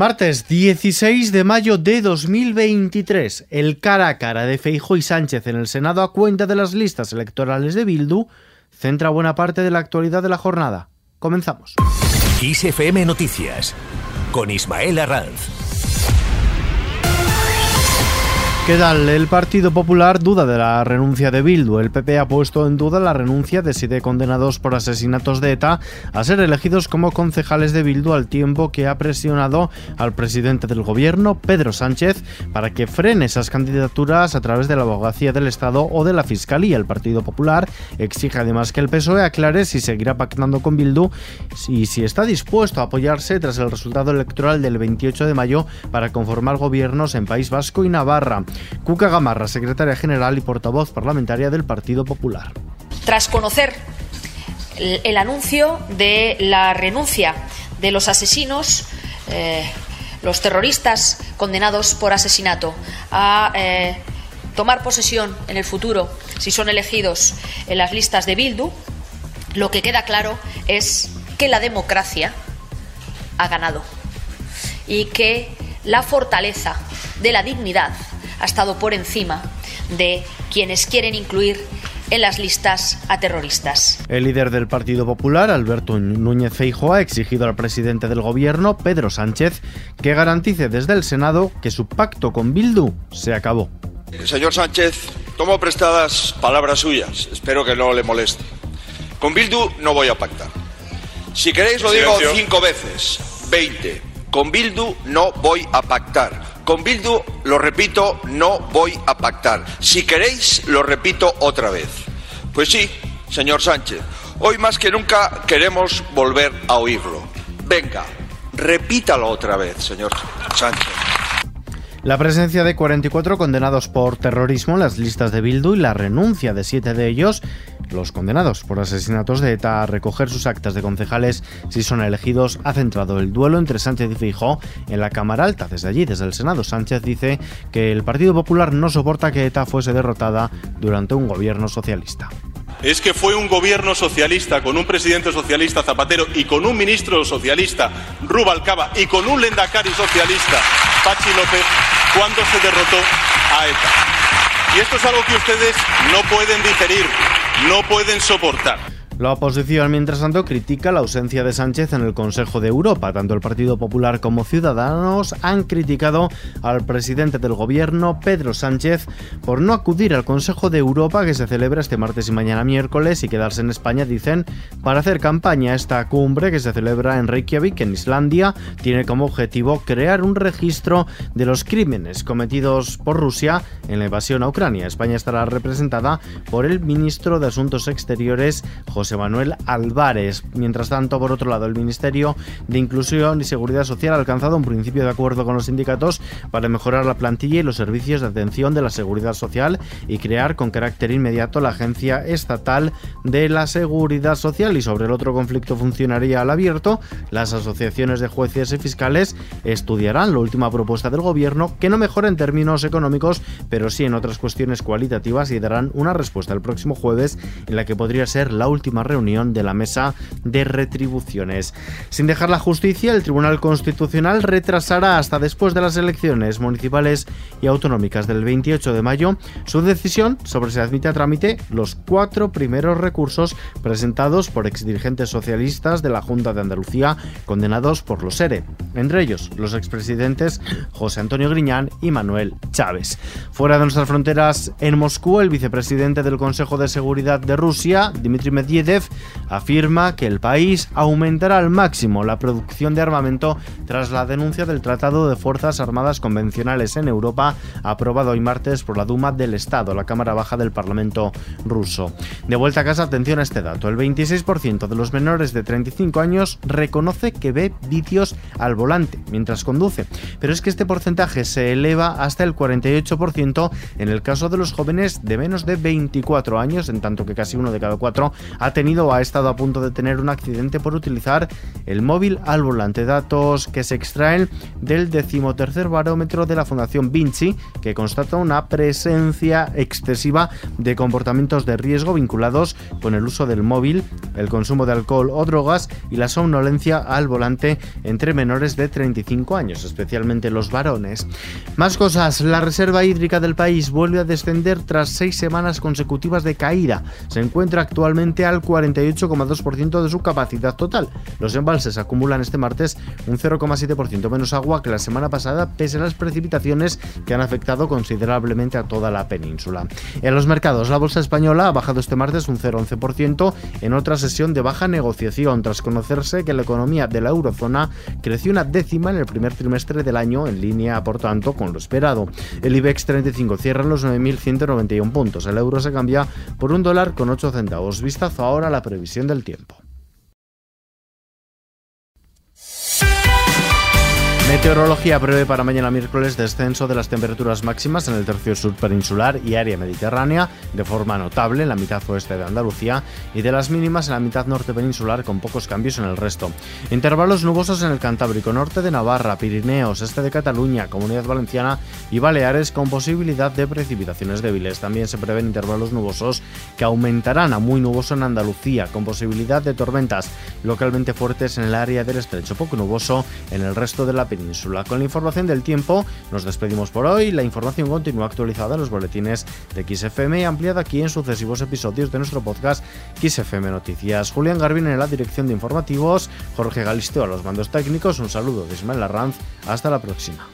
Martes 16 de mayo de 2023, el cara a cara de Feijo y Sánchez en el Senado a cuenta de las listas electorales de Bildu centra buena parte de la actualidad de la jornada. Comenzamos. ISFM Noticias con Ismael Arranz. ¿Qué tal? El Partido Popular duda de la renuncia de Bildu. El PP ha puesto en duda la renuncia de siete condenados por asesinatos de ETA a ser elegidos como concejales de Bildu al tiempo que ha presionado al presidente del gobierno, Pedro Sánchez, para que frene esas candidaturas a través de la abogacía del Estado o de la Fiscalía. El Partido Popular exige además que el PSOE aclare si seguirá pactando con Bildu y si está dispuesto a apoyarse tras el resultado electoral del 28 de mayo para conformar gobiernos en País Vasco y Navarra. Cuca Gamarra, secretaria general y portavoz parlamentaria del Partido Popular. Tras conocer el, anuncio de la renuncia de los asesinos, eh, los terroristas condenados por asesinato, a eh, tomar posesión en el futuro, si son elegidos en las listas de Bildu, lo que queda claro es que la democracia ha ganado y que la fortaleza de la dignidad ha estado por encima de quienes quieren incluir en las listas a terroristas. El líder del Partido Popular, Alberto Núñez Feijóo, ha exigido al presidente del gobierno, Pedro Sánchez, que garantice desde el Senado que su pacto con Bildu se acabó. Señor Sánchez, tomo prestadas palabras suyas. Espero que no le moleste. Con Bildu no voy a pactar. Si queréis lo digo cinco veces, veinte. Con Bildu no voy a pactar. Con Bildu, lo repito, no voy a pactar. Si queréis, lo repito otra vez. Pues sí, señor Sánchez, hoy más que nunca queremos volver a oírlo. Venga, repítalo otra vez, señor Sánchez. La presencia de 44 condenados por terrorismo en las listas de Bildu y la renuncia de siete de ellos, los condenados por asesinatos de ETA a recoger sus actas de concejales si son elegidos, ha centrado el duelo entre Sánchez y Fijó en la Cámara Alta. Desde allí, desde el Senado, Sánchez dice que el Partido Popular no soporta que ETA fuese derrotada durante un gobierno socialista es que fue un gobierno socialista con un presidente socialista Zapatero y con un ministro socialista Rubalcaba y con un lendakari socialista Pachi López cuando se derrotó a ETA. Y esto es algo que ustedes no pueden digerir, no pueden soportar. La oposición, mientras tanto, critica la ausencia de Sánchez en el Consejo de Europa. Tanto el Partido Popular como Ciudadanos han criticado al presidente del gobierno, Pedro Sánchez, por no acudir al Consejo de Europa que se celebra este martes y mañana miércoles y quedarse en España, dicen, para hacer campaña. Esta cumbre que se celebra en Reykjavik, en Islandia, tiene como objetivo crear un registro de los crímenes cometidos por Rusia en la invasión a Ucrania. España estará representada por el ministro de Asuntos Exteriores, José Manuel Álvarez. Mientras tanto, por otro lado, el Ministerio de Inclusión y Seguridad Social ha alcanzado un principio de acuerdo con los sindicatos para mejorar la plantilla y los servicios de atención de la seguridad social y crear con carácter inmediato la Agencia Estatal de la Seguridad Social. Y sobre el otro conflicto funcionaría abierto, las asociaciones de jueces y fiscales estudiarán la última propuesta del Gobierno que no mejora en términos económicos, pero sí en otras cuestiones cualitativas y darán una respuesta el próximo jueves en la que podría ser la última reunión de la mesa de retribuciones. Sin dejar la justicia, el Tribunal Constitucional retrasará hasta después de las elecciones municipales y autonómicas del 28 de mayo su decisión sobre si admite a trámite los cuatro primeros recursos presentados por exdirigentes socialistas de la Junta de Andalucía condenados por los ERE, entre ellos los expresidentes José Antonio Griñán y Manuel Chávez. Fuera de nuestras fronteras, en Moscú, el vicepresidente del Consejo de Seguridad de Rusia, Dmitry Medvedev, afirma que el país aumentará al máximo la producción de armamento tras la denuncia del Tratado de Fuerzas Armadas Convencionales en Europa, aprobado hoy martes por la Duma del Estado, la Cámara Baja del Parlamento ruso. De vuelta a casa, atención a este dato. El 26% de los menores de 35 años reconoce que ve vídeos al volante mientras conduce, pero es que este porcentaje se eleva hasta el 48% en el caso de los jóvenes de menos de 24 años, en tanto que casi uno de cada cuatro ha tenido ha estado a punto de tener un accidente por utilizar el móvil al volante. Datos que se extraen del decimotercer barómetro de la Fundación Vinci, que constata una presencia excesiva de comportamientos de riesgo vinculados con el uso del móvil, el consumo de alcohol o drogas y la somnolencia al volante entre menores de 35 años, especialmente los varones. Más cosas, la reserva hídrica del país vuelve a descender tras seis semanas consecutivas de caída. Se encuentra actualmente al 48,2% de su capacidad total. Los embalses acumulan este martes un 0,7% menos agua que la semana pasada, pese a las precipitaciones que han afectado considerablemente a toda la península. En los mercados, la bolsa española ha bajado este martes un 0,11% en otra sesión de baja negociación, tras conocerse que la economía de la eurozona creció una décima en el primer trimestre del año, en línea, por tanto, con lo esperado. El IBEX 35 cierra los 9.191 puntos. El euro se cambia por un dólar con 8 centavos. Vistazo ahora la previsión del tiempo. Meteorología prevé para mañana miércoles descenso de las temperaturas máximas en el tercio sur peninsular y área mediterránea de forma notable en la mitad oeste de Andalucía y de las mínimas en la mitad norte peninsular con pocos cambios en el resto. Intervalos nubosos en el Cantábrico norte de Navarra, Pirineos, este de Cataluña, Comunidad Valenciana y Baleares con posibilidad de precipitaciones débiles. También se prevén intervalos nubosos que aumentarán a muy nuboso en Andalucía con posibilidad de tormentas localmente fuertes en el área del estrecho, poco nuboso en el resto de la península con la información del tiempo nos despedimos por hoy. La información continúa actualizada en los boletines de XFM y ampliada aquí en sucesivos episodios de nuestro podcast XFM Noticias. Julián Garbín en la dirección de informativos, Jorge Galisteo a los mandos técnicos. Un saludo de Ismael Arranz. Hasta la próxima.